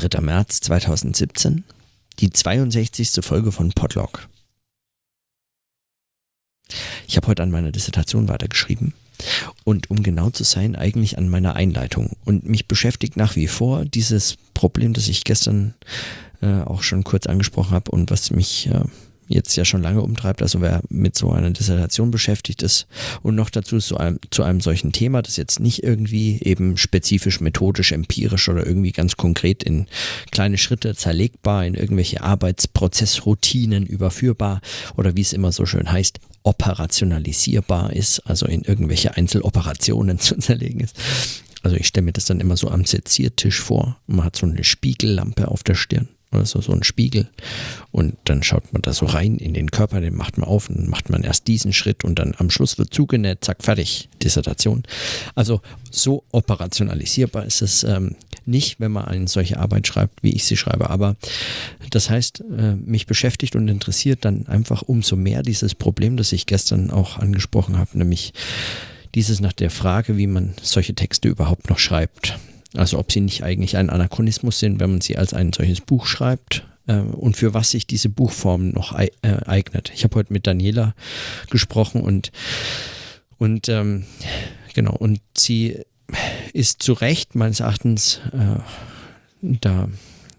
3. März 2017, die 62. Folge von Podlog. Ich habe heute an meiner Dissertation weitergeschrieben und um genau zu sein, eigentlich an meiner Einleitung. Und mich beschäftigt nach wie vor dieses Problem, das ich gestern äh, auch schon kurz angesprochen habe und was mich äh, jetzt ja schon lange umtreibt, also wer mit so einer Dissertation beschäftigt ist und noch dazu zu einem, zu einem solchen Thema, das jetzt nicht irgendwie eben spezifisch, methodisch, empirisch oder irgendwie ganz konkret in kleine Schritte zerlegbar, in irgendwelche Arbeitsprozessroutinen überführbar oder wie es immer so schön heißt, operationalisierbar ist, also in irgendwelche Einzeloperationen zu zerlegen ist. Also ich stelle mir das dann immer so am Seziertisch vor. Man hat so eine Spiegellampe auf der Stirn also so ein Spiegel. Und dann schaut man da so rein in den Körper, den macht man auf und macht man erst diesen Schritt und dann am Schluss wird zugenäht, zack, fertig, Dissertation. Also so operationalisierbar ist es ähm, nicht, wenn man eine solche Arbeit schreibt, wie ich sie schreibe. Aber das heißt, äh, mich beschäftigt und interessiert dann einfach umso mehr dieses Problem, das ich gestern auch angesprochen habe, nämlich dieses nach der Frage, wie man solche Texte überhaupt noch schreibt. Also ob sie nicht eigentlich ein Anachronismus sind, wenn man sie als ein solches Buch schreibt äh, und für was sich diese Buchform noch äh, eignet. Ich habe heute mit Daniela gesprochen und, und ähm, genau, und sie ist zu Recht meines Erachtens äh, da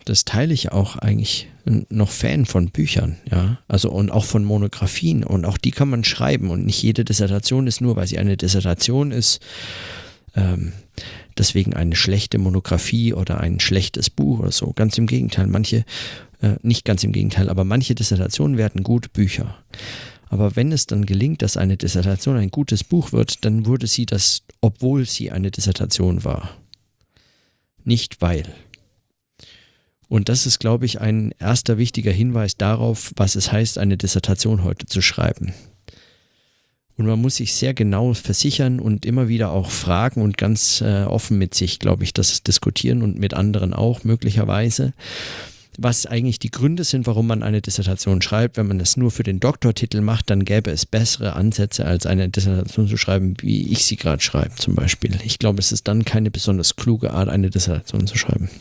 das teile ich auch eigentlich noch Fan von Büchern, ja. Also und auch von Monographien und auch die kann man schreiben und nicht jede Dissertation ist nur, weil sie eine Dissertation ist, ähm, deswegen eine schlechte Monographie oder ein schlechtes Buch oder so. Ganz im Gegenteil, manche, äh, nicht ganz im Gegenteil, aber manche Dissertationen werden gut Bücher. Aber wenn es dann gelingt, dass eine Dissertation ein gutes Buch wird, dann wurde sie das, obwohl sie eine Dissertation war. Nicht weil. Und das ist, glaube ich, ein erster wichtiger Hinweis darauf, was es heißt, eine Dissertation heute zu schreiben. Und man muss sich sehr genau versichern und immer wieder auch fragen und ganz äh, offen mit sich, glaube ich, das diskutieren und mit anderen auch möglicherweise, was eigentlich die Gründe sind, warum man eine Dissertation schreibt. Wenn man das nur für den Doktortitel macht, dann gäbe es bessere Ansätze, als eine Dissertation zu schreiben, wie ich sie gerade schreibe zum Beispiel. Ich glaube, es ist dann keine besonders kluge Art, eine Dissertation zu schreiben.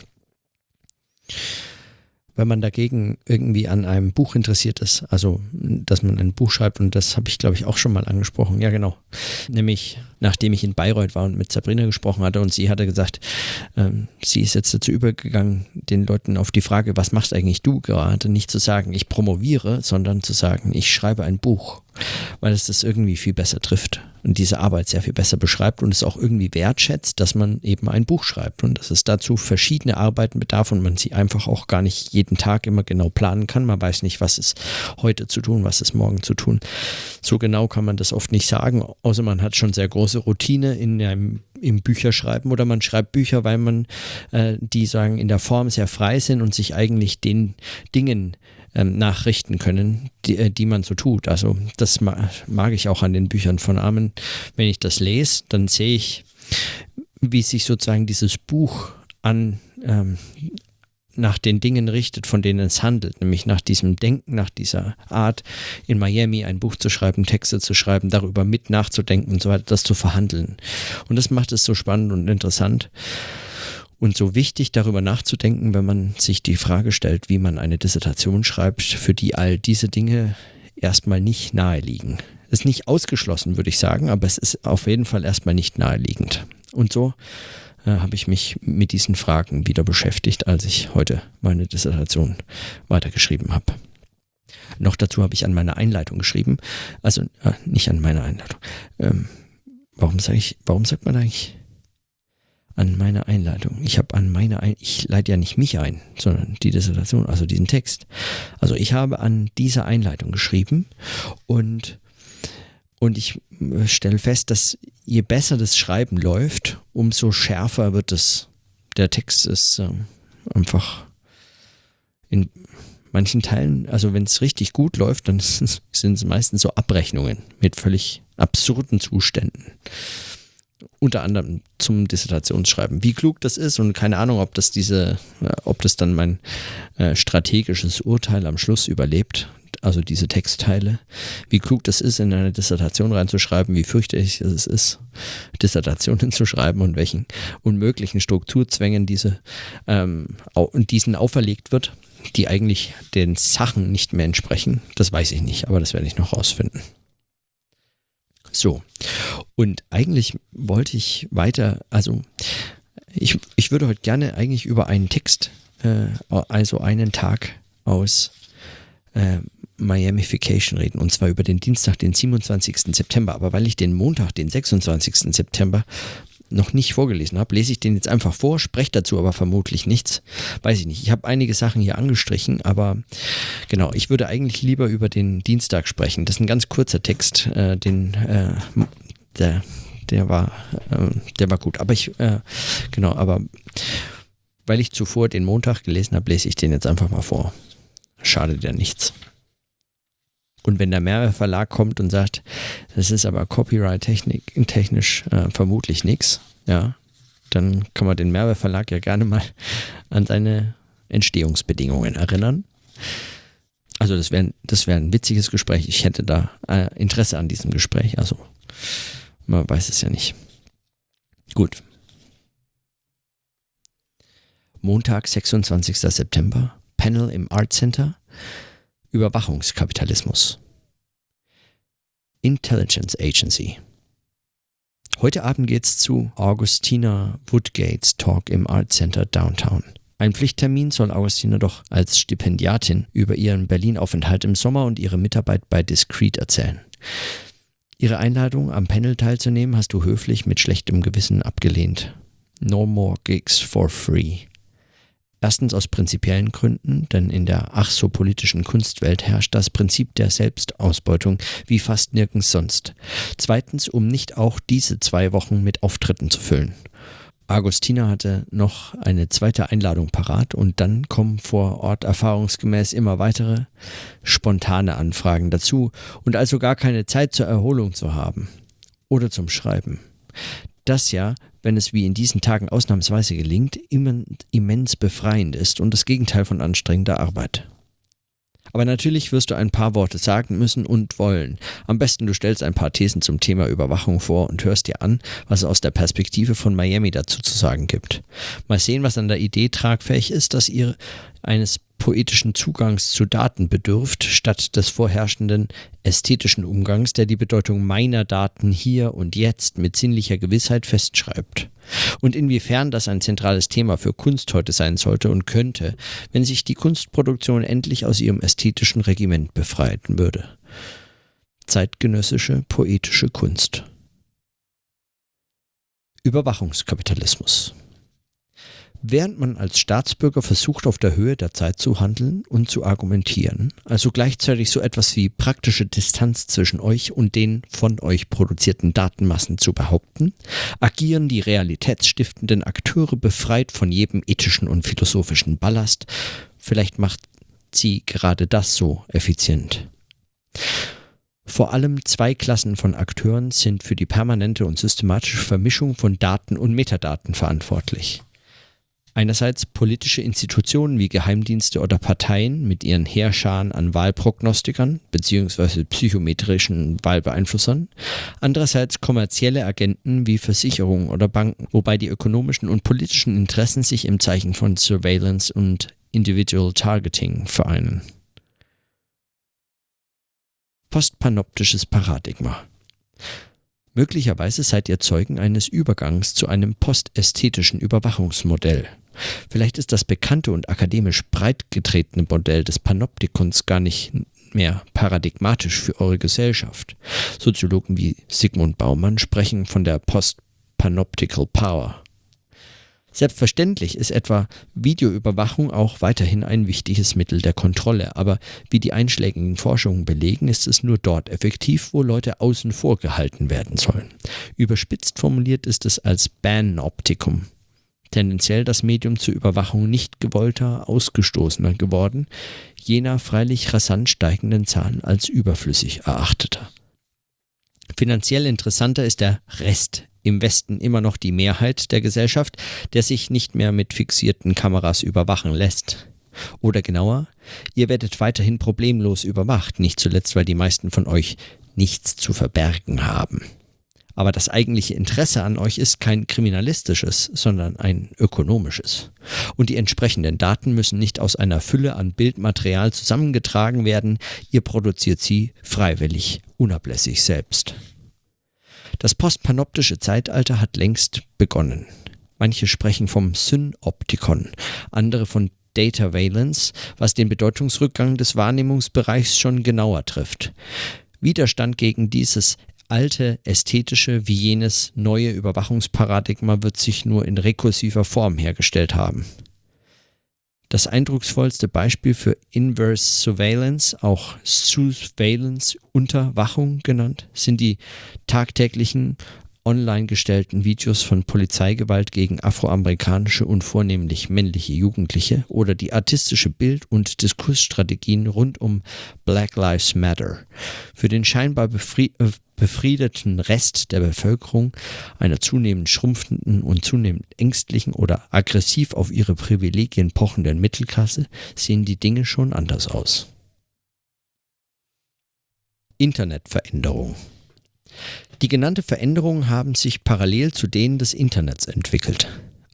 Wenn man dagegen irgendwie an einem Buch interessiert ist, also dass man ein Buch schreibt, und das habe ich, glaube ich, auch schon mal angesprochen, ja genau, nämlich nachdem ich in Bayreuth war und mit Sabrina gesprochen hatte und sie hatte gesagt, ähm, sie ist jetzt dazu übergegangen, den Leuten auf die Frage, was machst eigentlich du gerade, nicht zu sagen, ich promoviere, sondern zu sagen, ich schreibe ein Buch, weil es das irgendwie viel besser trifft und diese Arbeit sehr viel besser beschreibt und es auch irgendwie wertschätzt, dass man eben ein Buch schreibt und dass es dazu verschiedene Arbeiten bedarf und man sie einfach auch gar nicht jeden Tag immer genau planen kann. Man weiß nicht, was ist heute zu tun, was ist morgen zu tun. So genau kann man das oft nicht sagen, außer man hat schon sehr große Routine in einem im Bücherschreiben oder man schreibt Bücher, weil man äh, die sagen in der Form sehr frei sind und sich eigentlich den Dingen ähm, nachrichten können, die, äh, die man so tut. Also das ma mag ich auch an den Büchern von Armen. Wenn ich das lese, dann sehe ich, wie sich sozusagen dieses Buch an ähm, nach den Dingen richtet, von denen es handelt, nämlich nach diesem Denken, nach dieser Art, in Miami ein Buch zu schreiben, Texte zu schreiben, darüber mit nachzudenken und so weiter, das zu verhandeln. Und das macht es so spannend und interessant und so wichtig darüber nachzudenken, wenn man sich die Frage stellt, wie man eine Dissertation schreibt, für die all diese Dinge erstmal nicht nahe liegen. Ist nicht ausgeschlossen, würde ich sagen, aber es ist auf jeden Fall erstmal nicht naheliegend. Und so äh, habe ich mich mit diesen Fragen wieder beschäftigt, als ich heute meine Dissertation weitergeschrieben habe. Noch dazu habe ich an meiner Einleitung geschrieben, also äh, nicht an meiner Einleitung. Ähm, warum sage ich, warum sagt man eigentlich an meine Einleitung. Ich habe an meine ein ich leite ja nicht mich ein, sondern die Dissertation, also diesen Text. Also ich habe an dieser Einleitung geschrieben und und ich äh, stelle fest, dass je besser das Schreiben läuft, umso schärfer wird es. Der Text ist äh, einfach in manchen Teilen, also wenn es richtig gut läuft, dann sind es meistens so Abrechnungen mit völlig absurden Zuständen unter anderem zum Dissertationsschreiben. Wie klug das ist und keine Ahnung, ob das diese, äh, ob das dann mein äh, strategisches Urteil am Schluss überlebt. Also diese Textteile, wie klug das ist, in eine Dissertation reinzuschreiben, wie fürchterlich es ist, Dissertationen zu schreiben und welchen unmöglichen Strukturzwängen diese, ähm, diesen auferlegt wird, die eigentlich den Sachen nicht mehr entsprechen. Das weiß ich nicht, aber das werde ich noch rausfinden. So, und eigentlich wollte ich weiter, also ich, ich würde heute gerne eigentlich über einen Text, äh, also einen Tag aus äh, Miamification reden, und zwar über den Dienstag, den 27. September. Aber weil ich den Montag, den 26. September noch nicht vorgelesen habe, lese ich den jetzt einfach vor, spreche dazu aber vermutlich nichts. Weiß ich nicht. Ich habe einige Sachen hier angestrichen, aber genau, ich würde eigentlich lieber über den Dienstag sprechen. Das ist ein ganz kurzer Text, äh, den äh, der, der war, äh, der war gut. Aber ich, äh, genau, aber weil ich zuvor den Montag gelesen habe, lese ich den jetzt einfach mal vor. Schadet ja nichts. Und wenn der Mehrwert Verlag kommt und sagt, das ist aber Copyright-technisch technisch, äh, vermutlich nichts, ja, dann kann man den Mehrwert Verlag ja gerne mal an seine Entstehungsbedingungen erinnern. Also das wäre das wär ein witziges Gespräch. Ich hätte da äh, Interesse an diesem Gespräch. Also man weiß es ja nicht. Gut. Montag, 26. September. Panel im Art Center. Überwachungskapitalismus. Intelligence Agency. Heute Abend geht's zu Augustina Woodgates Talk im Art Center Downtown. Ein Pflichttermin soll Augustina doch als Stipendiatin über ihren Berlin-Aufenthalt im Sommer und ihre Mitarbeit bei Discreet erzählen. Ihre Einladung, am Panel teilzunehmen, hast du höflich mit schlechtem Gewissen abgelehnt. No more gigs for free. Erstens aus prinzipiellen Gründen, denn in der ach so politischen Kunstwelt herrscht das Prinzip der Selbstausbeutung wie fast nirgends sonst. Zweitens, um nicht auch diese zwei Wochen mit Auftritten zu füllen. Agustina hatte noch eine zweite Einladung parat und dann kommen vor Ort erfahrungsgemäß immer weitere spontane Anfragen dazu und also gar keine Zeit zur Erholung zu haben oder zum Schreiben. Das ja, wenn es wie in diesen Tagen ausnahmsweise gelingt, immens befreiend ist und das Gegenteil von anstrengender Arbeit. Aber natürlich wirst du ein paar Worte sagen müssen und wollen. Am besten du stellst ein paar Thesen zum Thema Überwachung vor und hörst dir an, was es aus der Perspektive von Miami dazu zu sagen gibt. Mal sehen, was an der Idee tragfähig ist, dass ihr eines poetischen Zugangs zu Daten bedürft, statt des vorherrschenden ästhetischen Umgangs, der die Bedeutung meiner Daten hier und jetzt mit sinnlicher Gewissheit festschreibt. Und inwiefern das ein zentrales Thema für Kunst heute sein sollte und könnte, wenn sich die Kunstproduktion endlich aus ihrem ästhetischen Regiment befreien würde. Zeitgenössische poetische Kunst. Überwachungskapitalismus. Während man als Staatsbürger versucht, auf der Höhe der Zeit zu handeln und zu argumentieren, also gleichzeitig so etwas wie praktische Distanz zwischen euch und den von euch produzierten Datenmassen zu behaupten, agieren die realitätsstiftenden Akteure befreit von jedem ethischen und philosophischen Ballast. Vielleicht macht sie gerade das so effizient. Vor allem zwei Klassen von Akteuren sind für die permanente und systematische Vermischung von Daten und Metadaten verantwortlich. Einerseits politische Institutionen wie Geheimdienste oder Parteien mit ihren Heerscharen an Wahlprognostikern bzw. psychometrischen Wahlbeeinflussern, andererseits kommerzielle Agenten wie Versicherungen oder Banken, wobei die ökonomischen und politischen Interessen sich im Zeichen von Surveillance und Individual Targeting vereinen. Postpanoptisches Paradigma Möglicherweise seid ihr Zeugen eines Übergangs zu einem postästhetischen Überwachungsmodell. Vielleicht ist das bekannte und akademisch breit getretene Modell des Panoptikons gar nicht mehr paradigmatisch für eure Gesellschaft. Soziologen wie Sigmund Baumann sprechen von der Post-Panoptical Power. Selbstverständlich ist etwa Videoüberwachung auch weiterhin ein wichtiges Mittel der Kontrolle, aber wie die einschlägigen Forschungen belegen, ist es nur dort effektiv, wo Leute außen vor gehalten werden sollen. Überspitzt formuliert ist es als Banoptikum tendenziell das Medium zur Überwachung nicht gewollter Ausgestoßener geworden, jener freilich rasant steigenden Zahlen als überflüssig erachteter. Finanziell interessanter ist der Rest im Westen immer noch die Mehrheit der Gesellschaft, der sich nicht mehr mit fixierten Kameras überwachen lässt. Oder genauer, ihr werdet weiterhin problemlos überwacht, nicht zuletzt, weil die meisten von euch nichts zu verbergen haben. Aber das eigentliche Interesse an euch ist kein kriminalistisches, sondern ein ökonomisches. Und die entsprechenden Daten müssen nicht aus einer Fülle an Bildmaterial zusammengetragen werden, ihr produziert sie freiwillig, unablässig selbst. Das postpanoptische Zeitalter hat längst begonnen. Manche sprechen vom Synoptikon, andere von Data Valence, was den Bedeutungsrückgang des Wahrnehmungsbereichs schon genauer trifft. Widerstand gegen dieses alte ästhetische wie jenes neue Überwachungsparadigma wird sich nur in rekursiver Form hergestellt haben. Das eindrucksvollste Beispiel für Inverse Surveillance, auch Surveillance Unterwachung genannt, sind die tagtäglichen online gestellten Videos von Polizeigewalt gegen afroamerikanische und vornehmlich männliche Jugendliche oder die artistische Bild- und Diskursstrategien rund um Black Lives Matter. Für den scheinbar befri äh, befriedeten Rest der Bevölkerung, einer zunehmend schrumpfenden und zunehmend ängstlichen oder aggressiv auf ihre Privilegien pochenden Mittelklasse, sehen die Dinge schon anders aus. Internetveränderung die genannte Veränderungen haben sich parallel zu denen des Internets entwickelt.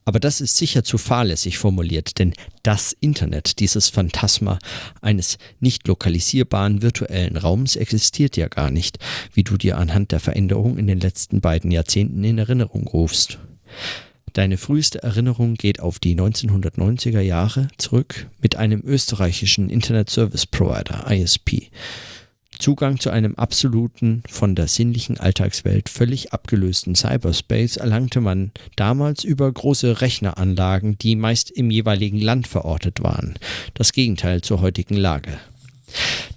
Aber das ist sicher zu fahrlässig formuliert, denn das Internet, dieses Phantasma eines nicht lokalisierbaren virtuellen Raums existiert ja gar nicht, wie du dir anhand der Veränderung in den letzten beiden Jahrzehnten in Erinnerung rufst. Deine früheste Erinnerung geht auf die 1990er Jahre zurück mit einem österreichischen Internet Service Provider, ISP. Zugang zu einem absoluten, von der sinnlichen Alltagswelt völlig abgelösten Cyberspace erlangte man damals über große Rechneranlagen, die meist im jeweiligen Land verortet waren. Das Gegenteil zur heutigen Lage.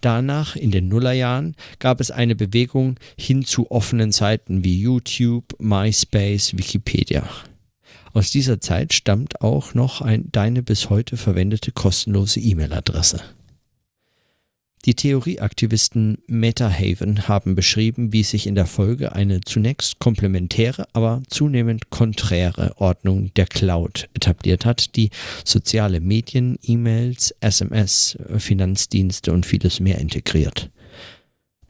Danach, in den Nullerjahren, gab es eine Bewegung hin zu offenen Seiten wie YouTube, MySpace, Wikipedia. Aus dieser Zeit stammt auch noch ein, deine bis heute verwendete kostenlose E-Mail-Adresse. Die Theorieaktivisten Metahaven haben beschrieben, wie sich in der Folge eine zunächst komplementäre, aber zunehmend konträre Ordnung der Cloud etabliert hat, die soziale Medien, E-Mails, SMS, Finanzdienste und vieles mehr integriert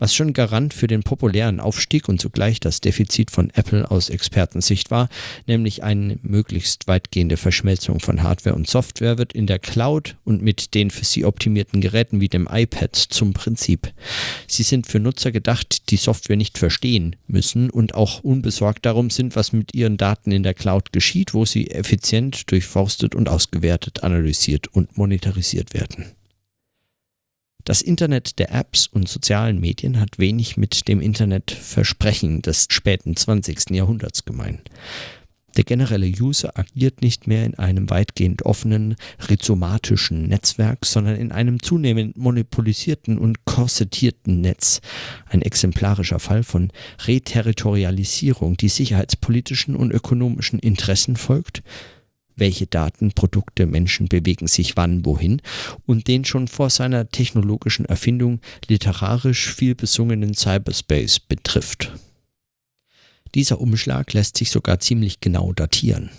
was schon Garant für den populären Aufstieg und zugleich das Defizit von Apple aus Expertensicht war, nämlich eine möglichst weitgehende Verschmelzung von Hardware und Software, wird in der Cloud und mit den für sie optimierten Geräten wie dem iPad zum Prinzip. Sie sind für Nutzer gedacht, die Software nicht verstehen müssen und auch unbesorgt darum sind, was mit ihren Daten in der Cloud geschieht, wo sie effizient durchforstet und ausgewertet, analysiert und monetarisiert werden. Das Internet der Apps und sozialen Medien hat wenig mit dem Internetversprechen des späten 20. Jahrhunderts gemein. Der generelle User agiert nicht mehr in einem weitgehend offenen, rhizomatischen Netzwerk, sondern in einem zunehmend monopolisierten und korsettierten Netz. Ein exemplarischer Fall von Reterritorialisierung, die sicherheitspolitischen und ökonomischen Interessen folgt, welche Daten, Produkte, Menschen bewegen sich wann, wohin und den schon vor seiner technologischen Erfindung literarisch viel besungenen Cyberspace betrifft. Dieser Umschlag lässt sich sogar ziemlich genau datieren.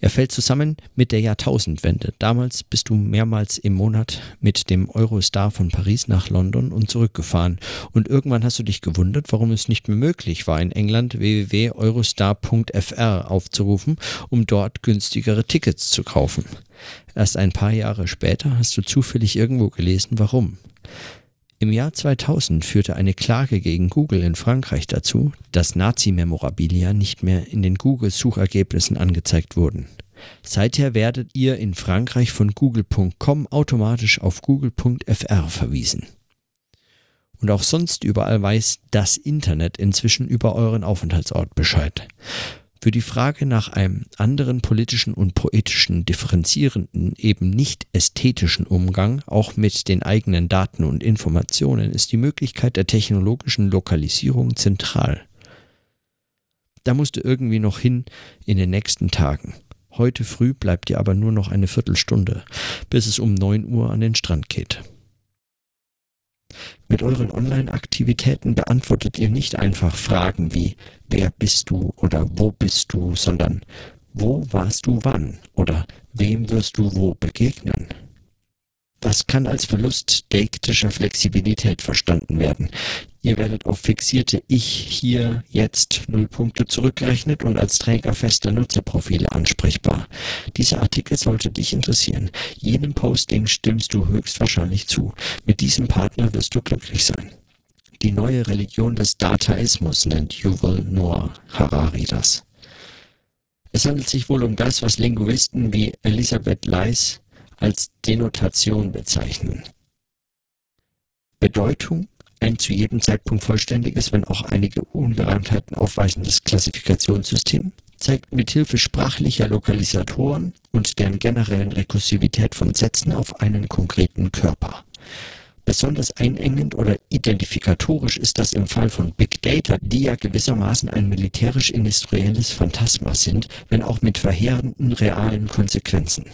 Er fällt zusammen mit der Jahrtausendwende. Damals bist du mehrmals im Monat mit dem Eurostar von Paris nach London und zurückgefahren. Und irgendwann hast du dich gewundert, warum es nicht mehr möglich war, in England www.eurostar.fr aufzurufen, um dort günstigere Tickets zu kaufen. Erst ein paar Jahre später hast du zufällig irgendwo gelesen, warum. Im Jahr 2000 führte eine Klage gegen Google in Frankreich dazu, dass Nazi-Memorabilia nicht mehr in den Google-Suchergebnissen angezeigt wurden. Seither werdet ihr in Frankreich von google.com automatisch auf google.fr verwiesen. Und auch sonst überall weiß das Internet inzwischen über euren Aufenthaltsort Bescheid. Für die Frage nach einem anderen politischen und poetischen, differenzierenden, eben nicht ästhetischen Umgang, auch mit den eigenen Daten und Informationen, ist die Möglichkeit der technologischen Lokalisierung zentral. Da musst du irgendwie noch hin in den nächsten Tagen. Heute früh bleibt dir aber nur noch eine Viertelstunde, bis es um 9 Uhr an den Strand geht. Mit euren Online-Aktivitäten beantwortet ihr nicht einfach Fragen wie wer bist du oder wo bist du, sondern wo warst du wann oder wem wirst du wo begegnen. Das kann als Verlust deiktischer Flexibilität verstanden werden. Ihr werdet auf fixierte Ich hier jetzt null Punkte zurückgerechnet und als Träger fester Nutzerprofile ansprechbar. Dieser Artikel sollte dich interessieren. Jedem Posting stimmst du höchstwahrscheinlich zu. Mit diesem Partner wirst du glücklich sein. Die neue Religion des Dataismus nennt Yuval Noah Harari das. Es handelt sich wohl um das, was Linguisten wie Elisabeth Leis als Denotation bezeichnen. Bedeutung ein zu jedem Zeitpunkt vollständiges, wenn auch einige Ungereimtheiten aufweichendes Klassifikationssystem zeigt mithilfe sprachlicher Lokalisatoren und deren generellen Rekursivität von Sätzen auf einen konkreten Körper. Besonders einengend oder identifikatorisch ist das im Fall von Big Data, die ja gewissermaßen ein militärisch-industrielles Phantasma sind, wenn auch mit verheerenden realen Konsequenzen.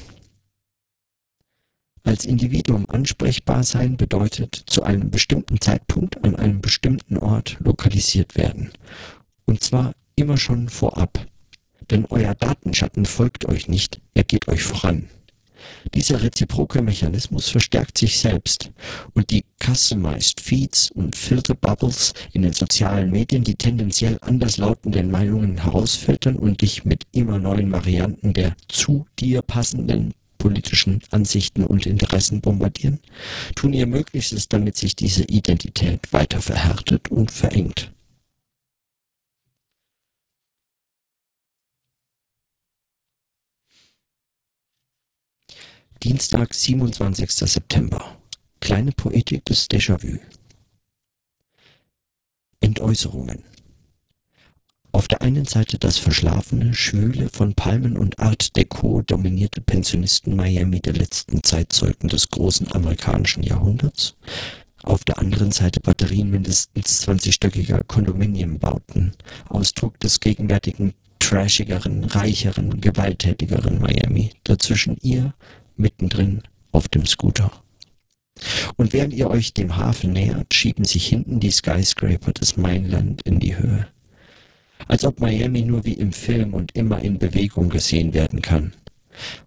Als Individuum ansprechbar sein bedeutet zu einem bestimmten Zeitpunkt an einem bestimmten Ort lokalisiert werden. Und zwar immer schon vorab. Denn euer Datenschatten folgt euch nicht, er geht euch voran. Dieser reziproke Mechanismus verstärkt sich selbst und die Customized Feeds und Filter Bubbles in den sozialen Medien, die tendenziell anderslautenden Meinungen herausfiltern und dich mit immer neuen Varianten der zu dir passenden politischen Ansichten und Interessen bombardieren, tun ihr Möglichstes, damit sich diese Identität weiter verhärtet und verengt. Dienstag, 27. September. Kleine Poetik des Déjà-vu. Entäußerungen. Auf der einen Seite das verschlafene, schwüle, von Palmen und Art Deco dominierte Pensionisten-Miami der letzten Zeitzeugen des großen amerikanischen Jahrhunderts, auf der anderen Seite Batterien mindestens 20-stöckiger Kondominiumbauten, Ausdruck des gegenwärtigen trashigeren, reicheren, gewalttätigeren Miami, dazwischen ihr, mittendrin auf dem Scooter. Und während ihr euch dem Hafen nähert, schieben sich hinten die Skyscraper des Mainland in die Höhe. Als ob Miami nur wie im Film und immer in Bewegung gesehen werden kann.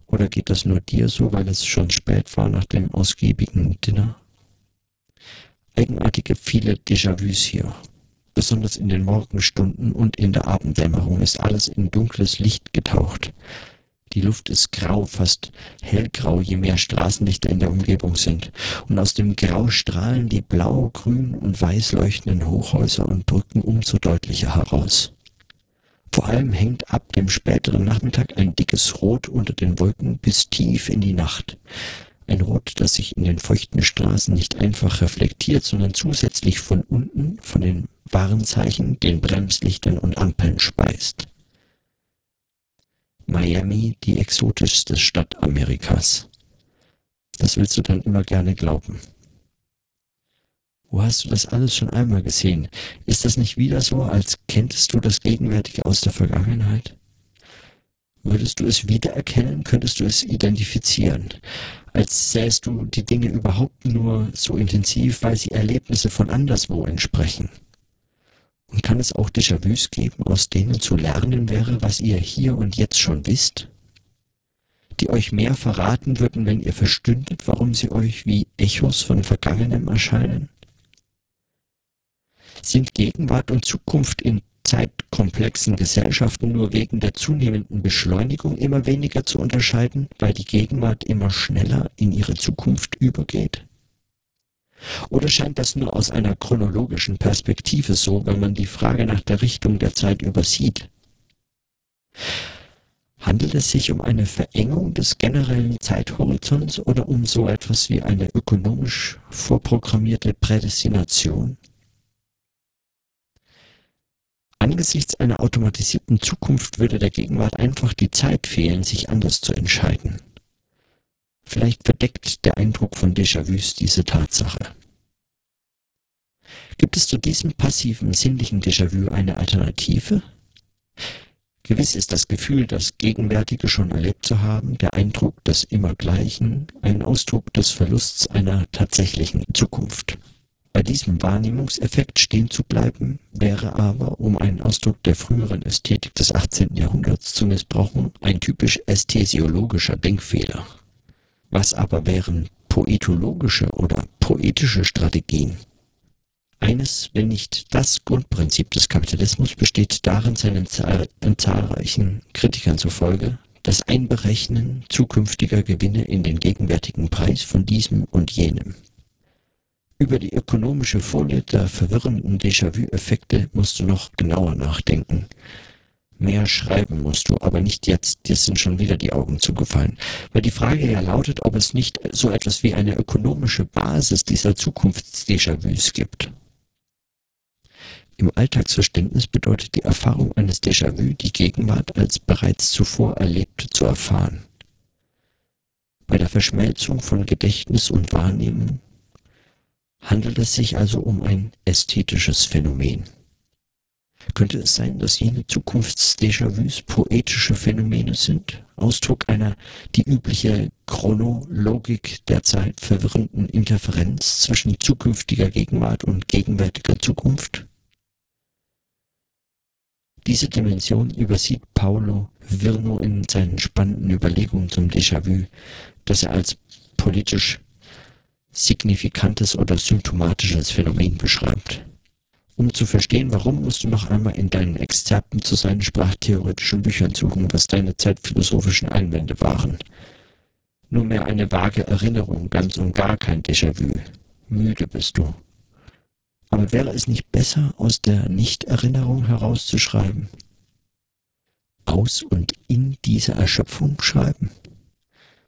Oder geht das nur dir so, weil es schon spät war nach dem ausgiebigen Dinner? Eigenartige viele Déjà-vus hier. Besonders in den Morgenstunden und in der Abenddämmerung ist alles in dunkles Licht getaucht. Die Luft ist grau, fast hellgrau, je mehr Straßenlichter in der Umgebung sind. Und aus dem Grau strahlen die blau, grün und weiß leuchtenden Hochhäuser und Brücken umso deutlicher heraus. Vor allem hängt ab dem späteren Nachmittag ein dickes Rot unter den Wolken bis tief in die Nacht. Ein Rot, das sich in den feuchten Straßen nicht einfach reflektiert, sondern zusätzlich von unten von den Warnzeichen, den Bremslichtern und Ampeln speist. Miami, die exotischste Stadt Amerikas. Das willst du dann immer gerne glauben. Wo hast du das alles schon einmal gesehen? Ist das nicht wieder so, als kenntest du das Gegenwärtige aus der Vergangenheit? Würdest du es wiedererkennen, könntest du es identifizieren, als sähst du die Dinge überhaupt nur so intensiv, weil sie Erlebnisse von anderswo entsprechen. Und kann es auch Déjà-vus geben, aus denen zu lernen wäre, was ihr hier und jetzt schon wisst? Die euch mehr verraten würden, wenn ihr verstündet, warum sie euch wie Echos von Vergangenem erscheinen? Sind Gegenwart und Zukunft in zeitkomplexen Gesellschaften nur wegen der zunehmenden Beschleunigung immer weniger zu unterscheiden, weil die Gegenwart immer schneller in ihre Zukunft übergeht? Oder scheint das nur aus einer chronologischen Perspektive so, wenn man die Frage nach der Richtung der Zeit übersieht? Handelt es sich um eine Verengung des generellen Zeithorizonts oder um so etwas wie eine ökonomisch vorprogrammierte Prädestination? Angesichts einer automatisierten Zukunft würde der Gegenwart einfach die Zeit fehlen, sich anders zu entscheiden. Vielleicht verdeckt der Eindruck von Déjà-vus diese Tatsache. Gibt es zu diesem passiven sinnlichen Déjà-vu eine Alternative? Gewiss ist das Gefühl, das Gegenwärtige schon erlebt zu haben, der Eindruck des Immergleichen, ein Ausdruck des Verlusts einer tatsächlichen Zukunft. Bei diesem Wahrnehmungseffekt stehen zu bleiben, wäre aber, um einen Ausdruck der früheren Ästhetik des 18. Jahrhunderts zu missbrauchen, ein typisch ästhesiologischer Denkfehler. Was aber wären poetologische oder poetische Strategien. Eines, wenn nicht das Grundprinzip des Kapitalismus besteht darin, seinen zahlreichen Kritikern zufolge, das Einberechnen zukünftiger Gewinne in den gegenwärtigen Preis von diesem und jenem. Über die ökonomische Folie der verwirrenden Déjà-vu-Effekte musst du noch genauer nachdenken. Mehr schreiben musst du, aber nicht jetzt, dir sind schon wieder die Augen zugefallen. Weil die Frage ja lautet, ob es nicht so etwas wie eine ökonomische Basis dieser Zukunfts-Déjà-vus gibt. Im Alltagsverständnis bedeutet die Erfahrung eines Déjà-vu, die Gegenwart als bereits zuvor erlebt zu erfahren. Bei der Verschmelzung von Gedächtnis und Wahrnehmung handelt es sich also um ein ästhetisches Phänomen. Könnte es sein, dass jene Zukunfts-Déjà-vus poetische Phänomene sind, Ausdruck einer die übliche Chronologik der Zeit verwirrenden Interferenz zwischen zukünftiger Gegenwart und gegenwärtiger Zukunft? Diese Dimension übersieht Paulo Virno in seinen spannenden Überlegungen zum Déjà-vu, das er als politisch signifikantes oder symptomatisches Phänomen beschreibt. Um zu verstehen, warum, musst du noch einmal in deinen Exzerpten zu seinen sprachtheoretischen Büchern suchen, was deine zeitphilosophischen Einwände waren. Nur mehr eine vage Erinnerung, ganz und gar kein Déjà-vu. Müde bist du. Aber wäre es nicht besser, aus der Nichterinnerung herauszuschreiben? Aus und in dieser Erschöpfung schreiben?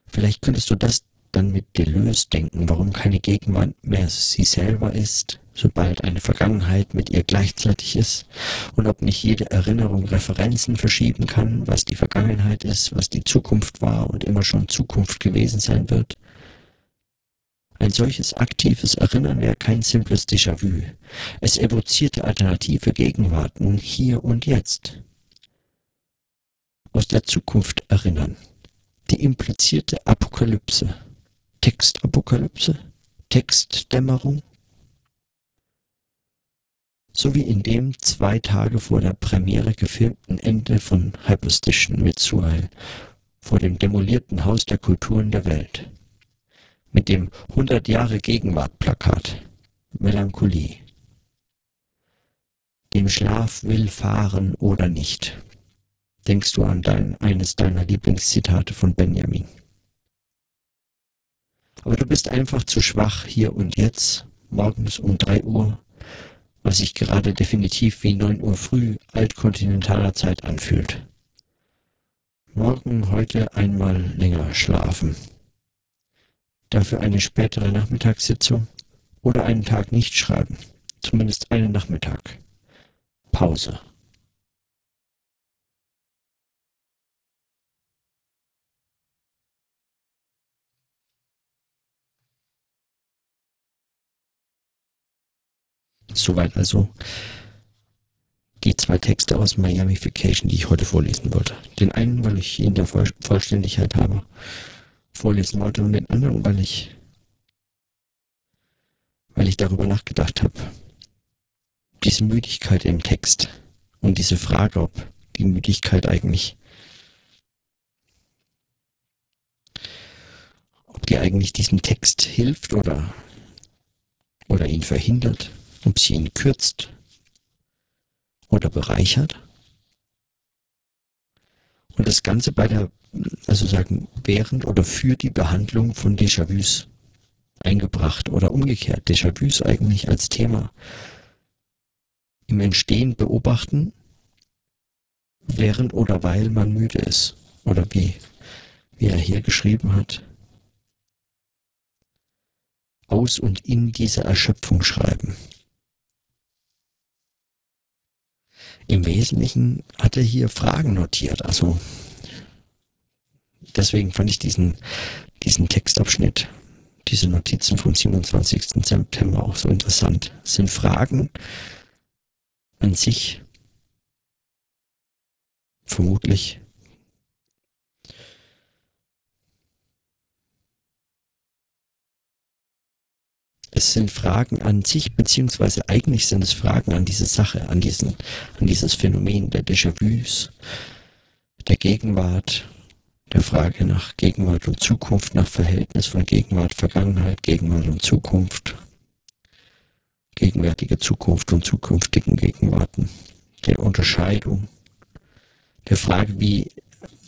Vielleicht könntest du das dann mit Deleuze denken, warum keine Gegenwart mehr sie selber ist, sobald eine Vergangenheit mit ihr gleichzeitig ist, und ob nicht jede Erinnerung Referenzen verschieben kann, was die Vergangenheit ist, was die Zukunft war und immer schon Zukunft gewesen sein wird. Ein solches aktives Erinnern wäre kein simples Déjà-vu. Es evozierte alternative Gegenwarten hier und jetzt. Aus der Zukunft erinnern. Die implizierte Apokalypse. Textapokalypse. Textdämmerung. So wie in dem zwei Tage vor der Premiere gefilmten Ende von Hyperstition mit Suhail vor dem demolierten Haus der Kulturen der Welt mit dem 100 Jahre Gegenwart Plakat. Melancholie. Dem Schlaf will fahren oder nicht. Denkst du an dein, eines deiner Lieblingszitate von Benjamin. Aber du bist einfach zu schwach hier und jetzt, morgens um 3 Uhr, was sich gerade definitiv wie 9 Uhr früh altkontinentaler Zeit anfühlt. Morgen heute einmal länger schlafen dafür eine spätere Nachmittagssitzung oder einen Tag nicht schreiben, zumindest einen Nachmittag. Pause. Soweit also die zwei Texte aus Miamification, die ich heute vorlesen wollte. Den einen, weil ich ihn der Vollständigkeit habe vorlesen wollte und den anderen, weil ich, weil ich darüber nachgedacht habe. Diese Müdigkeit im Text und diese Frage, ob die Müdigkeit eigentlich, ob die eigentlich diesem Text hilft oder, oder ihn verhindert, ob sie ihn kürzt oder bereichert. Und das Ganze bei der also sagen, während oder für die Behandlung von Déjà-vus eingebracht oder umgekehrt. Déjà-vus eigentlich als Thema im Entstehen beobachten, während oder weil man müde ist. Oder wie, wie er hier geschrieben hat. Aus und in dieser Erschöpfung schreiben. Im Wesentlichen hat er hier Fragen notiert, also deswegen fand ich diesen, diesen Textabschnitt, diese Notizen vom 27. September auch so interessant. Es sind Fragen an sich vermutlich es sind Fragen an sich, beziehungsweise eigentlich sind es Fragen an diese Sache, an diesen, an dieses Phänomen der Déjà-vus, der Gegenwart, der Frage nach Gegenwart und Zukunft, nach Verhältnis von Gegenwart, Vergangenheit, Gegenwart und Zukunft, gegenwärtige Zukunft und zukünftigen Gegenwarten, der Unterscheidung, der Frage, wie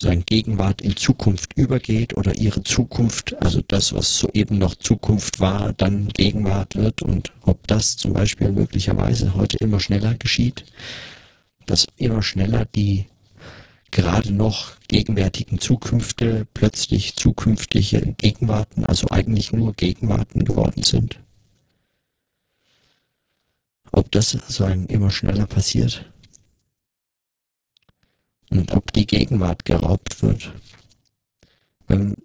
sein Gegenwart in Zukunft übergeht oder ihre Zukunft, also das, was soeben noch Zukunft war, dann Gegenwart wird und ob das zum Beispiel möglicherweise heute immer schneller geschieht, dass immer schneller die gerade noch gegenwärtigen Zukünfte plötzlich zukünftige Gegenwarten, also eigentlich nur Gegenwarten geworden sind. Ob das sozusagen immer schneller passiert und ob die Gegenwart geraubt wird. Wenn,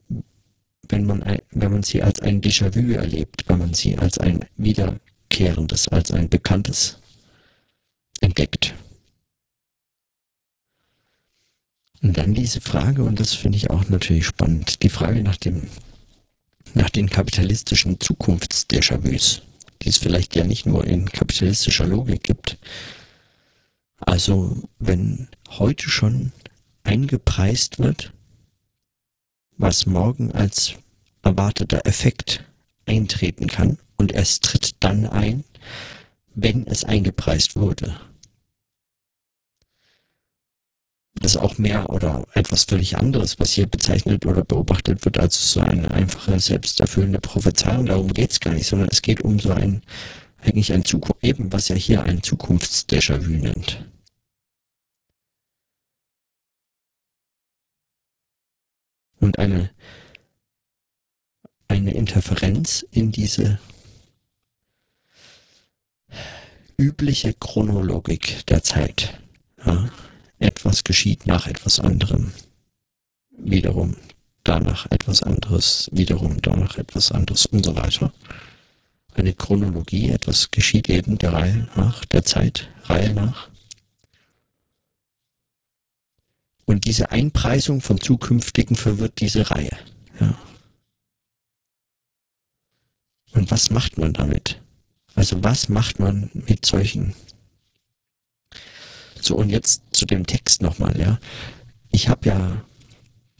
wenn, man, wenn man sie als ein Déjà-vu erlebt, wenn man sie als ein wiederkehrendes, als ein bekanntes entdeckt. Und dann diese Frage, und das finde ich auch natürlich spannend, die Frage nach dem, nach den kapitalistischen Zukunfts-Déjà-vus, die es vielleicht ja nicht nur in kapitalistischer Logik gibt. Also, wenn heute schon eingepreist wird, was morgen als erwarteter Effekt eintreten kann und es tritt dann ein, wenn es eingepreist wurde. Das ist auch mehr oder etwas völlig anderes, was hier bezeichnet oder beobachtet wird, als so eine einfache, selbsterfüllende Prophezeiung. Darum geht es gar nicht, sondern es geht um so ein, eigentlich ein Zukunft, eben was er hier ein Zukunfts-Déjà-vu nennt. Und eine, eine Interferenz in diese übliche Chronologik der Zeit. Ja etwas geschieht nach etwas anderem. Wiederum danach etwas anderes, wiederum danach etwas anderes und so weiter. Eine Chronologie, etwas geschieht eben der Reihe nach, der Zeit, Reihe nach. Und diese Einpreisung von zukünftigen verwirrt diese Reihe. Ja. Und was macht man damit? Also was macht man mit solchen so, und jetzt zu dem Text nochmal, ja. Ich habe ja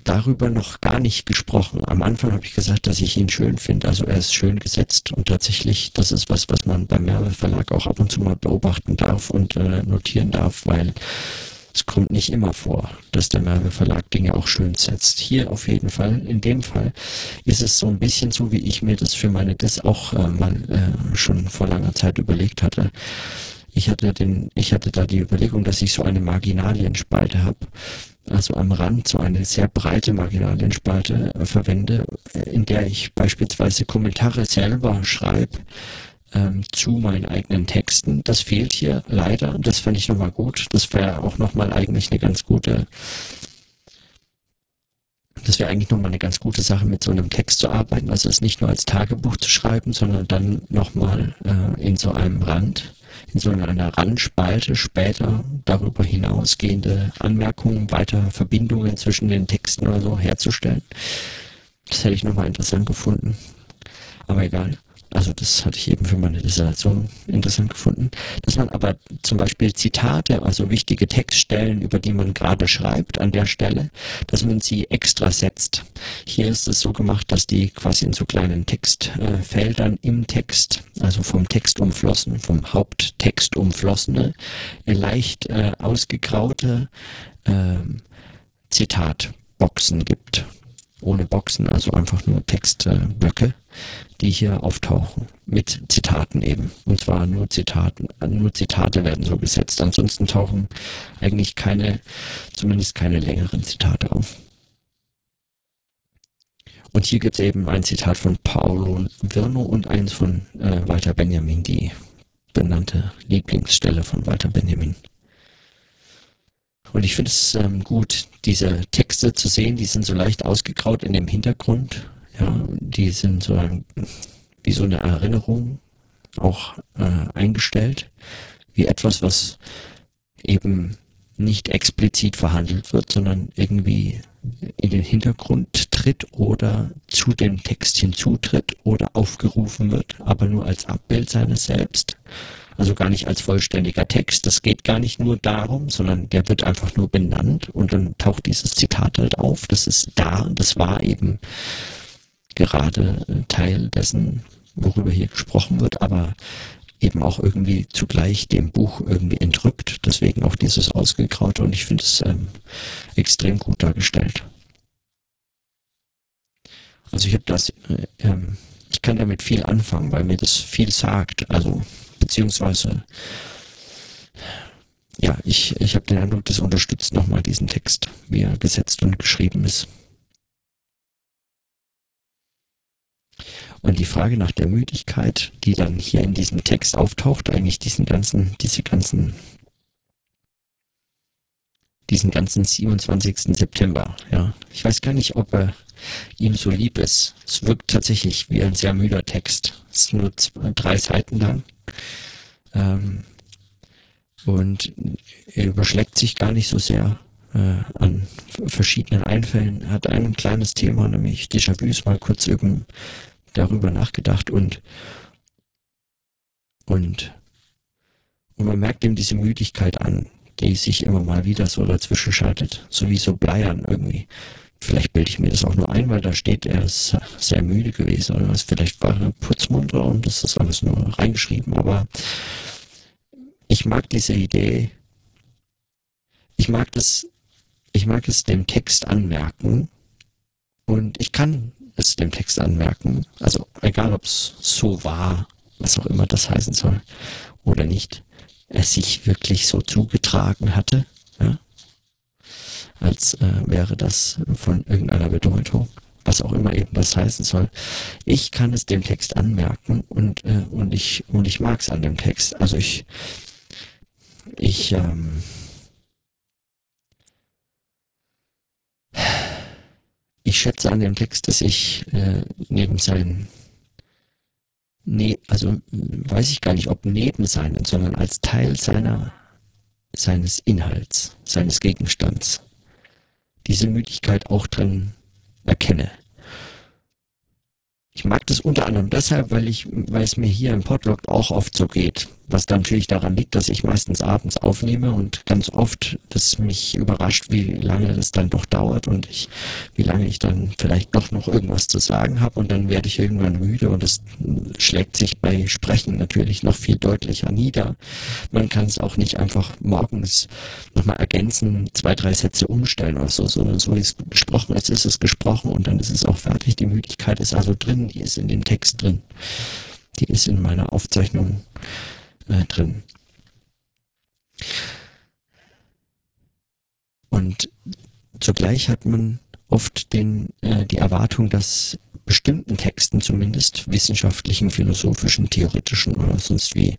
darüber noch gar nicht gesprochen. Am Anfang habe ich gesagt, dass ich ihn schön finde. Also er ist schön gesetzt und tatsächlich, das ist was, was man beim Merve Verlag auch ab und zu mal beobachten darf und äh, notieren darf, weil es kommt nicht immer vor, dass der Merve Verlag Dinge auch schön setzt. Hier auf jeden Fall, in dem Fall, ist es so ein bisschen so, wie ich mir das für meine Dis auch äh, mal äh, schon vor langer Zeit überlegt hatte ich hatte den, ich hatte da die Überlegung, dass ich so eine Marginalienspalte habe, also am Rand so eine sehr breite Marginalienspalte äh, verwende, äh, in der ich beispielsweise Kommentare selber schreibe ähm, zu meinen eigenen Texten. Das fehlt hier leider. Das fände ich nochmal gut. Das wäre auch nochmal eigentlich eine ganz gute das wäre eigentlich nochmal eine ganz gute Sache, mit so einem Text zu arbeiten. Also es nicht nur als Tagebuch zu schreiben, sondern dann nochmal äh, in so einem Rand in so einer Randspalte später darüber hinausgehende Anmerkungen, weiter Verbindungen zwischen den Texten oder so herzustellen. Das hätte ich nochmal interessant gefunden. Aber egal. Also das hatte ich eben für meine Dissertation interessant gefunden, dass man aber zum Beispiel Zitate, also wichtige Textstellen, über die man gerade schreibt an der Stelle, dass man sie extra setzt. Hier ist es so gemacht, dass die quasi in so kleinen Textfeldern äh, im Text, also vom Text umflossen, vom Haupttext umflossene, leicht äh, ausgegraute äh, Zitatboxen gibt. Ohne Boxen, also einfach nur Textblöcke, die hier auftauchen mit Zitaten eben. Und zwar nur Zitaten, nur Zitate werden so gesetzt. Ansonsten tauchen eigentlich keine, zumindest keine längeren Zitate auf. Und hier gibt es eben ein Zitat von Paolo Virno und eins von äh, Walter Benjamin, die benannte Lieblingsstelle von Walter Benjamin. Und ich finde es ähm, gut, diese Texte zu sehen, die sind so leicht ausgegraut in dem Hintergrund. Ja, die sind so wie so eine Erinnerung auch äh, eingestellt, wie etwas, was eben nicht explizit verhandelt wird, sondern irgendwie in den Hintergrund tritt oder zu dem Text hinzutritt oder aufgerufen wird, aber nur als Abbild seines Selbst Also gar nicht als vollständiger Text. Das geht gar nicht nur darum, sondern der wird einfach nur benannt und dann taucht dieses Zitat halt auf. Das ist da, das war eben gerade Teil dessen, worüber hier gesprochen wird, aber eben auch irgendwie zugleich dem Buch irgendwie entrückt. Deswegen auch dieses Ausgegraute und ich finde es ähm, extrem gut dargestellt. Also ich habe das, äh, ähm, ich kann damit viel anfangen, weil mir das viel sagt. Also beziehungsweise ja, ich, ich habe den Eindruck, das unterstützt nochmal diesen Text, wie er gesetzt und geschrieben ist. Und die Frage nach der Müdigkeit, die dann hier in diesem Text auftaucht, eigentlich diesen ganzen, diese ganzen, diesen ganzen 27. September, ja. Ich weiß gar nicht, ob er ihm so lieb ist. Es wirkt tatsächlich wie ein sehr müder Text. Es ist nur zwei, drei Seiten lang. Ähm, und er überschlägt sich gar nicht so sehr äh, an verschiedenen Einfällen. Er hat ein kleines Thema, nämlich Déjà-vus, mal kurz eben darüber nachgedacht und, und, und man merkt ihm diese Müdigkeit an, die sich immer mal wieder so dazwischen schaltet, so wie so Bleiern irgendwie. Vielleicht bilde ich mir das auch nur ein, weil da steht, er ist sehr müde gewesen oder was. Vielleicht war er putzmunter und das ist alles nur reingeschrieben. Aber ich mag diese Idee. Ich mag das, ich mag es dem Text anmerken. Und ich kann es dem Text anmerken. Also egal, ob es so war, was auch immer das heißen soll, oder nicht, er sich wirklich so zugetragen hatte, ja? als äh, wäre das von irgendeiner Bedeutung, was auch immer eben das heißen soll. Ich kann es dem Text anmerken und, äh, und ich, und ich mag es an dem Text. Also ich, ich, ähm, ich schätze an dem Text, dass ich äh, neben seinen, ne, also weiß ich gar nicht, ob neben seinen, sondern als Teil seiner, seines Inhalts, seines Gegenstands, diese Müdigkeit auch drin erkenne. Ich mag das unter anderem deshalb, weil ich, weil es mir hier im Podlog auch oft so geht. Was natürlich daran liegt, dass ich meistens abends aufnehme und ganz oft das mich überrascht, wie lange das dann doch dauert und ich, wie lange ich dann vielleicht doch noch irgendwas zu sagen habe und dann werde ich irgendwann müde und es schlägt sich bei Sprechen natürlich noch viel deutlicher nieder. Man kann es auch nicht einfach morgens nochmal ergänzen, zwei, drei Sätze umstellen oder so, sondern so ist es gesprochen, es ist es gesprochen und dann ist es auch fertig. Die Müdigkeit ist also drin, die ist in dem Text drin. Die ist in meiner Aufzeichnung äh, drin. Und zugleich hat man oft den, äh, die Erwartung, dass bestimmten Texten zumindest, wissenschaftlichen, philosophischen, theoretischen oder sonst wie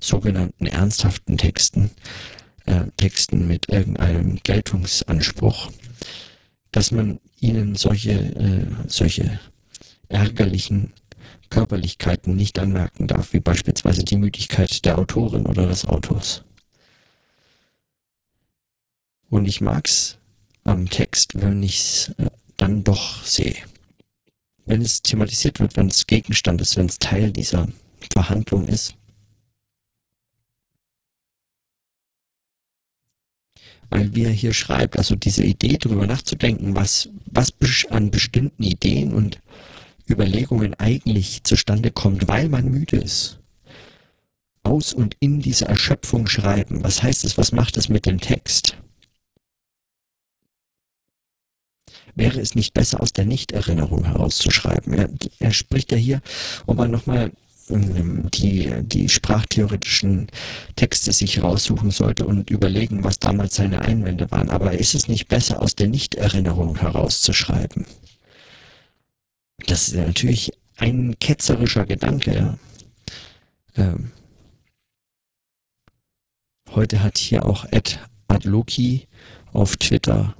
sogenannten ernsthaften Texten, äh, Texten mit irgendeinem Geltungsanspruch, dass man ihnen solche, äh, solche ärgerlichen Körperlichkeiten nicht anmerken darf, wie beispielsweise die Müdigkeit der Autorin oder des Autors. Und ich mag's am Text, wenn ich's äh, dann doch sehe. Wenn es thematisiert wird, wenn es Gegenstand ist, wenn es Teil dieser Verhandlung ist. Weil wie er hier schreibt, also diese Idee darüber nachzudenken, was, was an bestimmten Ideen und Überlegungen eigentlich zustande kommt, weil man müde ist. Aus und in dieser Erschöpfung schreiben. Was heißt es? Was macht es mit dem Text? Wäre es nicht besser, aus der Nichterinnerung herauszuschreiben? Er, er spricht ja hier, ob man nochmal ähm, die, die sprachtheoretischen Texte sich raussuchen sollte und überlegen, was damals seine Einwände waren. Aber ist es nicht besser, aus der Nichterinnerung herauszuschreiben? Das ist natürlich ein ketzerischer Gedanke. Ähm, heute hat hier auch Ed Adloki auf Twitter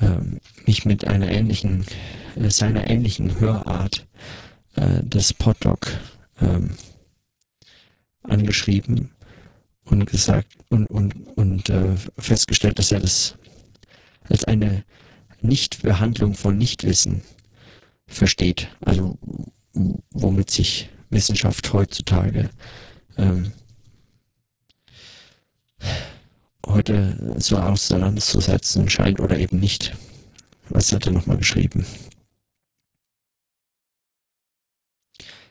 ähm, mich mit einer ähnlichen, äh, seiner ähnlichen Hörart äh, des Poddoc ähm, angeschrieben und gesagt und, und, und äh, festgestellt, dass er das als eine Nichtbehandlung von Nichtwissen versteht, also womit sich Wissenschaft heutzutage ähm, heute so auseinanderzusetzen scheint oder eben nicht. Was hat er nochmal geschrieben?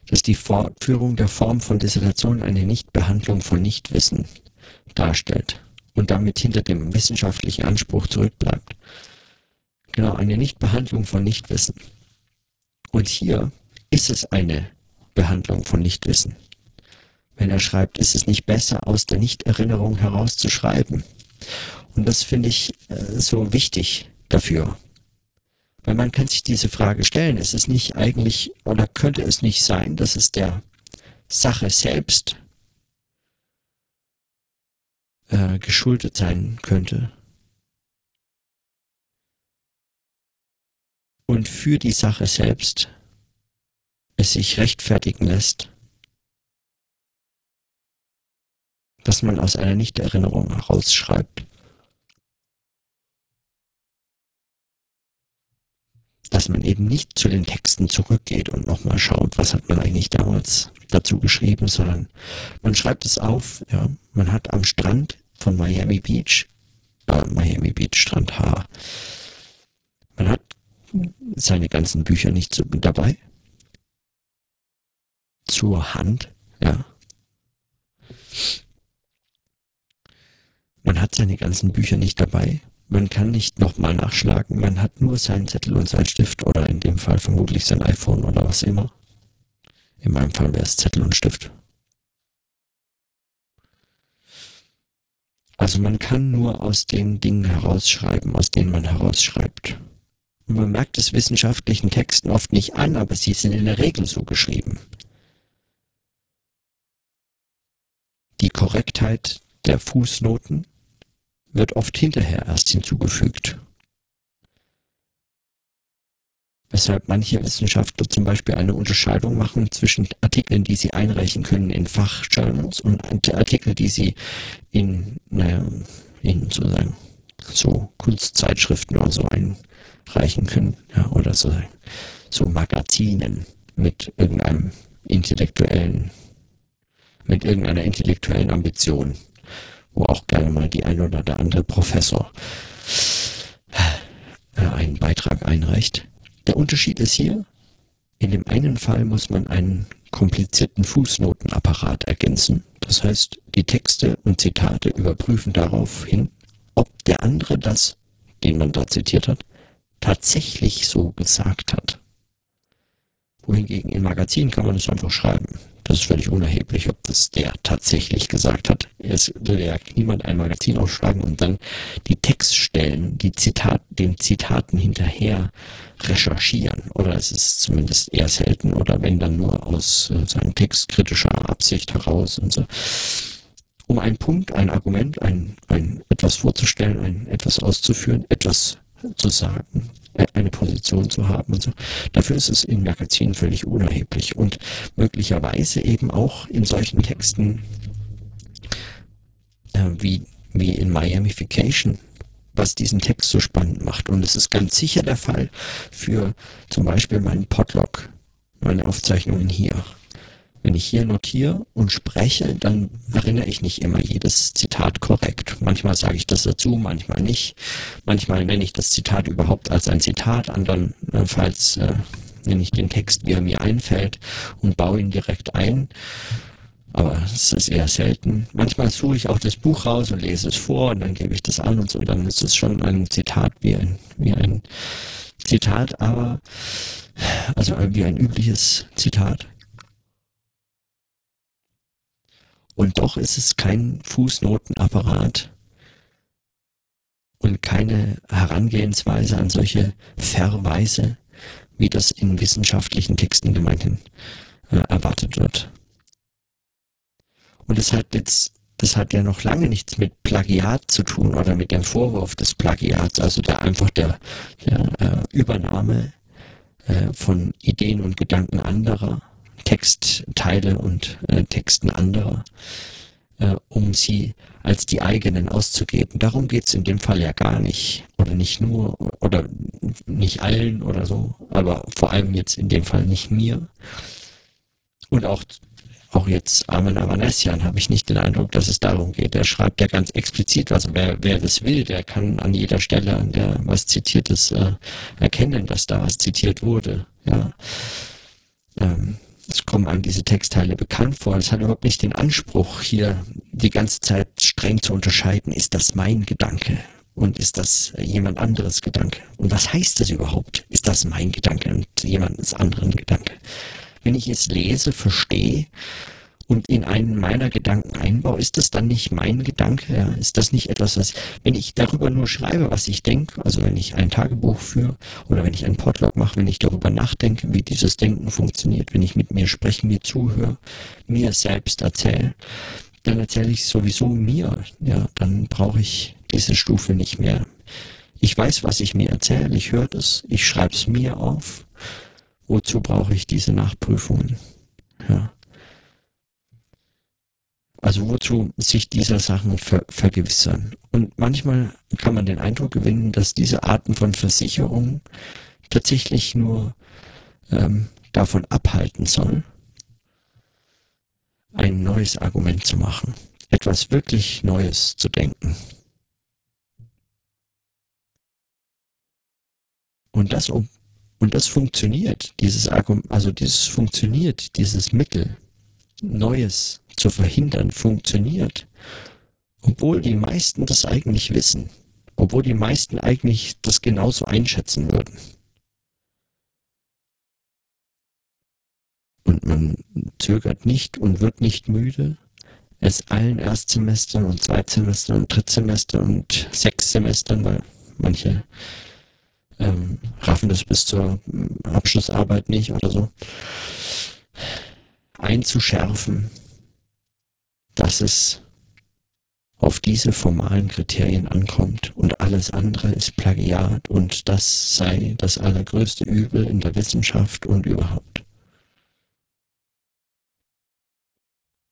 Dass die Fortführung der Form von Dissertation eine Nichtbehandlung von Nichtwissen darstellt und damit hinter dem wissenschaftlichen Anspruch zurückbleibt. Genau, eine Nichtbehandlung von Nichtwissen. Und hier ist es eine Behandlung von Nichtwissen. Wenn er schreibt, ist es nicht besser, aus der Nichterinnerung herauszuschreiben. Und das finde ich äh, so wichtig dafür. Weil man kann sich diese Frage stellen, ist es nicht eigentlich oder könnte es nicht sein, dass es der Sache selbst äh, geschuldet sein könnte? Und für die Sache selbst es sich rechtfertigen lässt, dass man aus einer Nichterinnerung herausschreibt. Dass man eben nicht zu den Texten zurückgeht und nochmal schaut, was hat man eigentlich damals dazu geschrieben, sondern man schreibt es auf, ja, man hat am Strand von Miami Beach, äh, Miami Beach Strand H, man hat seine ganzen Bücher nicht so dabei, zur Hand, ja. Man hat seine ganzen Bücher nicht dabei. Man kann nicht nochmal nachschlagen. Man hat nur seinen Zettel und seinen Stift oder in dem Fall vermutlich sein iPhone oder was immer. In meinem Fall wäre es Zettel und Stift. Also man kann nur aus den Dingen herausschreiben, aus denen man herausschreibt. Man merkt es wissenschaftlichen Texten oft nicht an, aber sie sind in der Regel so geschrieben. Die Korrektheit der Fußnoten wird oft hinterher erst hinzugefügt. Weshalb manche Wissenschaftler zum Beispiel eine Unterscheidung machen zwischen Artikeln, die sie einreichen können in Fachjournals und Artikel, die sie in, naja, in sozusagen so Kunstzeitschriften oder so einreichen können, ja, oder so, so Magazinen mit irgendeinem intellektuellen, mit irgendeiner intellektuellen Ambition wo auch gerne mal die ein oder der andere Professor äh, einen Beitrag einreicht. Der Unterschied ist hier, in dem einen Fall muss man einen komplizierten Fußnotenapparat ergänzen. Das heißt, die Texte und Zitate überprüfen darauf hin, ob der andere das, den man da zitiert hat, tatsächlich so gesagt hat. Wohingegen im Magazin kann man es einfach schreiben. Das ist völlig unerheblich, ob das der tatsächlich gesagt hat. Es will ja niemand ein Magazin aufschlagen und dann die Textstellen, die Zitat, den Zitaten hinterher recherchieren. Oder es ist zumindest eher selten oder wenn dann nur aus äh, seinem textkritischer Absicht heraus und so. Um einen Punkt, ein Argument, ein, ein etwas vorzustellen, ein etwas auszuführen, etwas zu sagen, eine Position zu haben und so. Dafür ist es in Magazinen völlig unerheblich und möglicherweise eben auch in solchen Texten äh, wie, wie in Miamification, was diesen Text so spannend macht. Und es ist ganz sicher der Fall für zum Beispiel meinen Podlog, meine Aufzeichnungen hier. Wenn ich hier notiere und spreche, dann erinnere ich nicht immer jedes Zitat korrekt. Manchmal sage ich das dazu, manchmal nicht. Manchmal nenne ich das Zitat überhaupt als ein Zitat, andernfalls äh, nenne ich den Text, wie er mir einfällt und baue ihn direkt ein. Aber es ist eher selten. Manchmal suche ich auch das Buch raus und lese es vor und dann gebe ich das an und so. Dann ist es schon ein Zitat wie ein, wie ein Zitat, aber also wie ein übliches Zitat. Und doch ist es kein Fußnotenapparat und keine Herangehensweise an solche Verweise, wie das in wissenschaftlichen Texten gemeinhin äh, erwartet wird. Und das hat jetzt, das hat ja noch lange nichts mit Plagiat zu tun oder mit dem Vorwurf des Plagiats, also der einfach der, der äh, Übernahme äh, von Ideen und Gedanken anderer Textteile und äh, Texten anderer, äh, um sie als die eigenen auszugeben. Darum geht's in dem Fall ja gar nicht. Oder nicht nur, oder nicht allen oder so, aber vor allem jetzt in dem Fall nicht mir. Und auch auch jetzt Armin Avanesian habe ich nicht den Eindruck, dass es darum geht. Er schreibt ja ganz explizit, also wer, wer das will, der kann an jeder Stelle, an der was zitiert ist, äh, erkennen, dass da was zitiert wurde. Ja. Ähm, es kommen einem diese Textteile bekannt vor. Es hat überhaupt nicht den Anspruch, hier die ganze Zeit streng zu unterscheiden, ist das mein Gedanke und ist das jemand anderes Gedanke? Und was heißt das überhaupt? Ist das mein Gedanke und jemandes anderen Gedanke? Wenn ich es lese, verstehe und in einen meiner Gedanken einbaue, ist das dann nicht mein Gedanke? Ja? Ist das nicht etwas, was, wenn ich darüber nur schreibe, was ich denke, also wenn ich ein Tagebuch führe oder wenn ich einen Podlog mache, wenn ich darüber nachdenke, wie dieses Denken funktioniert, wenn ich mit mir spreche, mir zuhöre, mir selbst erzähle, dann erzähle ich sowieso mir. Ja, dann brauche ich diese Stufe nicht mehr. Ich weiß, was ich mir erzähle, ich höre das, ich schreibe es mir auf. Wozu brauche ich diese Nachprüfungen? Ja. Also wozu sich dieser Sachen ver vergewissern? Und manchmal kann man den Eindruck gewinnen, dass diese Arten von Versicherungen tatsächlich nur ähm, davon abhalten soll, ein neues Argument zu machen, etwas wirklich Neues zu denken. Und das, und das funktioniert, dieses Argument, also dieses funktioniert, dieses Mittel, Neues zu verhindern, funktioniert. Obwohl die meisten das eigentlich wissen. Obwohl die meisten eigentlich das genauso einschätzen würden. Und man zögert nicht und wird nicht müde, es allen Erstsemestern und Zweitsemestern und Drittsemestern und Sechssemestern, weil manche ähm, raffen das bis zur Abschlussarbeit nicht oder so, einzuschärfen, dass es auf diese formalen Kriterien ankommt und alles andere ist Plagiat und das sei das allergrößte Übel in der Wissenschaft und überhaupt.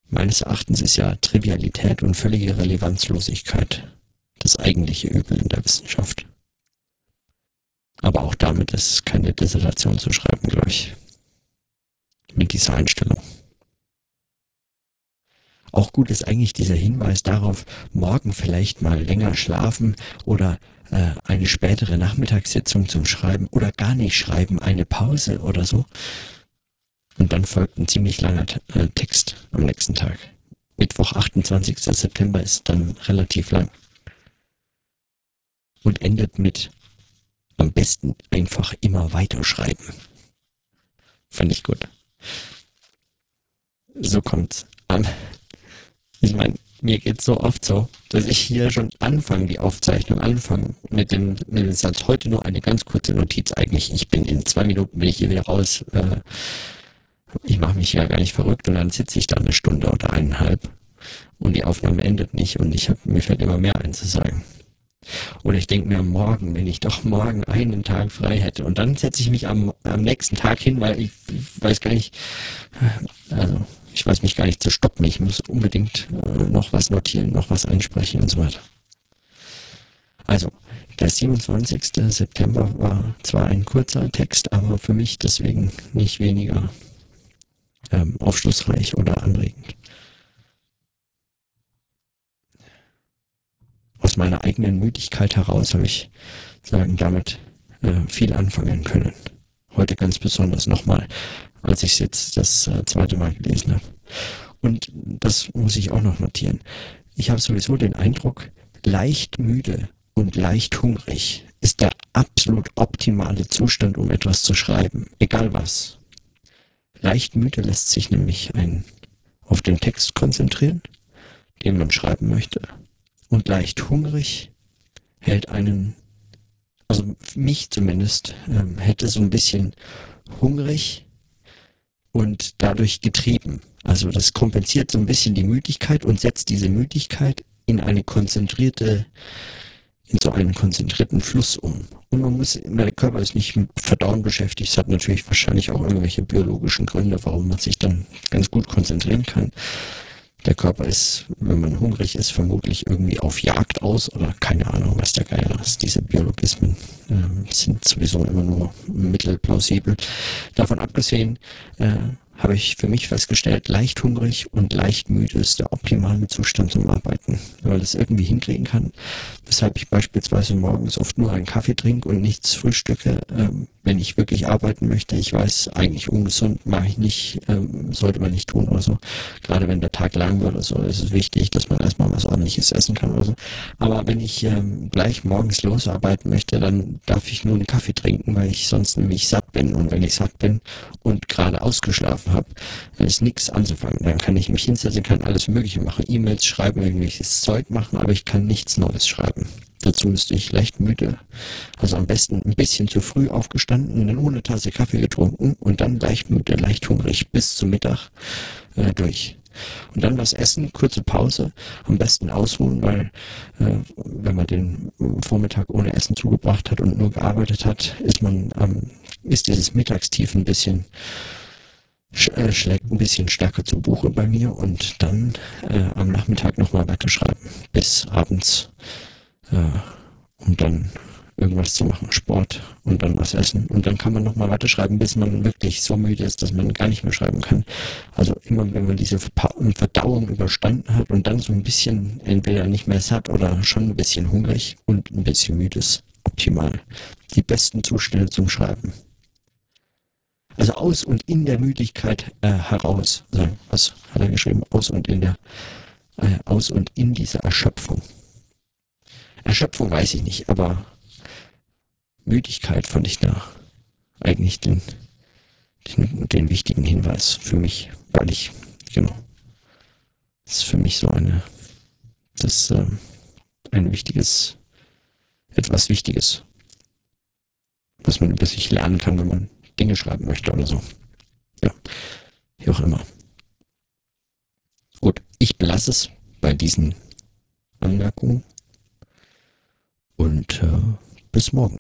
Meines Erachtens ist ja Trivialität und völlige Relevanzlosigkeit das eigentliche Übel in der Wissenschaft. Aber auch damit ist keine Dissertation zu schreiben, glaube ich. Mit dieser Einstellung. Auch gut ist eigentlich dieser Hinweis darauf, morgen vielleicht mal länger schlafen oder äh, eine spätere Nachmittagssitzung zum Schreiben oder gar nicht schreiben, eine Pause oder so. Und dann folgt ein ziemlich langer äh, Text am nächsten Tag. Mittwoch, 28. September ist dann relativ lang. Und endet mit am besten einfach immer weiterschreiben. Fand ich gut. So kommt's an. Ich meine, mir geht's so oft so, dass ich hier schon anfange, die Aufzeichnung anfange mit dem, mit dem Satz, heute nur eine ganz kurze Notiz eigentlich. Ich bin in zwei Minuten bin ich hier wieder raus. Äh, ich mache mich ja gar nicht verrückt und dann sitze ich da eine Stunde oder eineinhalb und die Aufnahme endet nicht und ich hab, mir fällt immer mehr einzusagen. Oder ich denke mir morgen, wenn ich doch morgen einen Tag frei hätte. Und dann setze ich mich am, am nächsten Tag hin, weil ich weiß gar nicht, also ich weiß mich gar nicht zu stoppen. Ich muss unbedingt äh, noch was notieren, noch was einsprechen und so weiter. Also, der 27. September war zwar ein kurzer Text, aber für mich deswegen nicht weniger ähm, aufschlussreich oder anregend. aus meiner eigenen Müdigkeit heraus habe ich sagen damit äh, viel anfangen können. Heute ganz besonders nochmal, als ich es jetzt das äh, zweite Mal gelesen habe. Und das muss ich auch noch notieren. Ich habe sowieso den Eindruck, leicht müde und leicht hungrig ist der absolut optimale Zustand, um etwas zu schreiben, egal was. Leicht müde lässt sich nämlich ein auf den Text konzentrieren, den man schreiben möchte und leicht hungrig hält einen, also mich zumindest, ähm, hätte so ein bisschen hungrig und dadurch getrieben. Also das kompensiert so ein bisschen die Müdigkeit und setzt diese Müdigkeit in eine konzentrierte, in so einen konzentrierten Fluss um. Und man muss, der Körper ist nicht mit Verdauen beschäftigt. Es hat natürlich wahrscheinlich auch irgendwelche biologischen Gründe, warum man sich dann ganz gut konzentrieren kann. Der Körper ist, wenn man hungrig ist, vermutlich irgendwie auf Jagd aus oder keine Ahnung, was der Geier ist. Diese Biologismen äh, sind sowieso immer nur mittelplausibel. Davon abgesehen äh, habe ich für mich festgestellt, leicht hungrig und leicht müde ist der optimale Zustand zum Arbeiten, weil das irgendwie hinkriegen kann, weshalb ich beispielsweise morgens oft nur einen Kaffee trinke und nichts frühstücke, ähm, wenn ich wirklich arbeiten möchte. Ich weiß, eigentlich ungesund mache ich nicht, ähm, sollte man nicht tun oder so. Gerade wenn der Tag lang wird oder so, ist es wichtig, dass man erstmal was ordentliches essen kann oder so. Aber wenn ich ähm, gleich morgens losarbeiten möchte, dann darf ich nur einen Kaffee trinken, weil ich sonst nämlich satt bin. Und wenn ich satt bin und gerade ausgeschlafen habe, ist nichts anzufangen. Dann kann ich mich hinsetzen, kann alles Mögliche machen, E-Mails schreiben, irgendwelches Zeug machen, aber ich kann nichts Neues schreiben. Dazu müsste ich leicht müde, also am besten ein bisschen zu früh aufgestanden, dann ohne Tasse Kaffee getrunken und dann leicht müde, leicht hungrig bis zum Mittag äh, durch. Und dann was essen, kurze Pause, am besten ausruhen, weil äh, wenn man den Vormittag ohne Essen zugebracht hat und nur gearbeitet hat, ist man ähm, ist dieses Mittagstief ein bisschen äh, schlägt ein bisschen stärker zu Buche bei mir und dann äh, am Nachmittag nochmal weiterschreiben bis abends, äh, um dann irgendwas zu machen, Sport und dann was essen. Und dann kann man nochmal weiterschreiben, bis man wirklich so müde ist, dass man gar nicht mehr schreiben kann. Also immer, wenn man diese Verdauung überstanden hat und dann so ein bisschen entweder nicht mehr satt oder schon ein bisschen hungrig und ein bisschen müde ist, optimal. Die besten Zustände zum Schreiben. Also aus und in der Müdigkeit äh, heraus. Also, was hat er geschrieben? Aus und in der, äh, aus und in dieser Erschöpfung. Erschöpfung weiß ich nicht, aber Müdigkeit fand ich da eigentlich den, den, den wichtigen Hinweis für mich, weil ich, genau, das ist für mich so eine, das ähm, ein wichtiges, etwas Wichtiges, was man über sich lernen kann, wenn man Dinge schreiben möchte oder so. Ja, wie auch immer. Gut, ich belasse es bei diesen Anmerkungen und äh, bis morgen.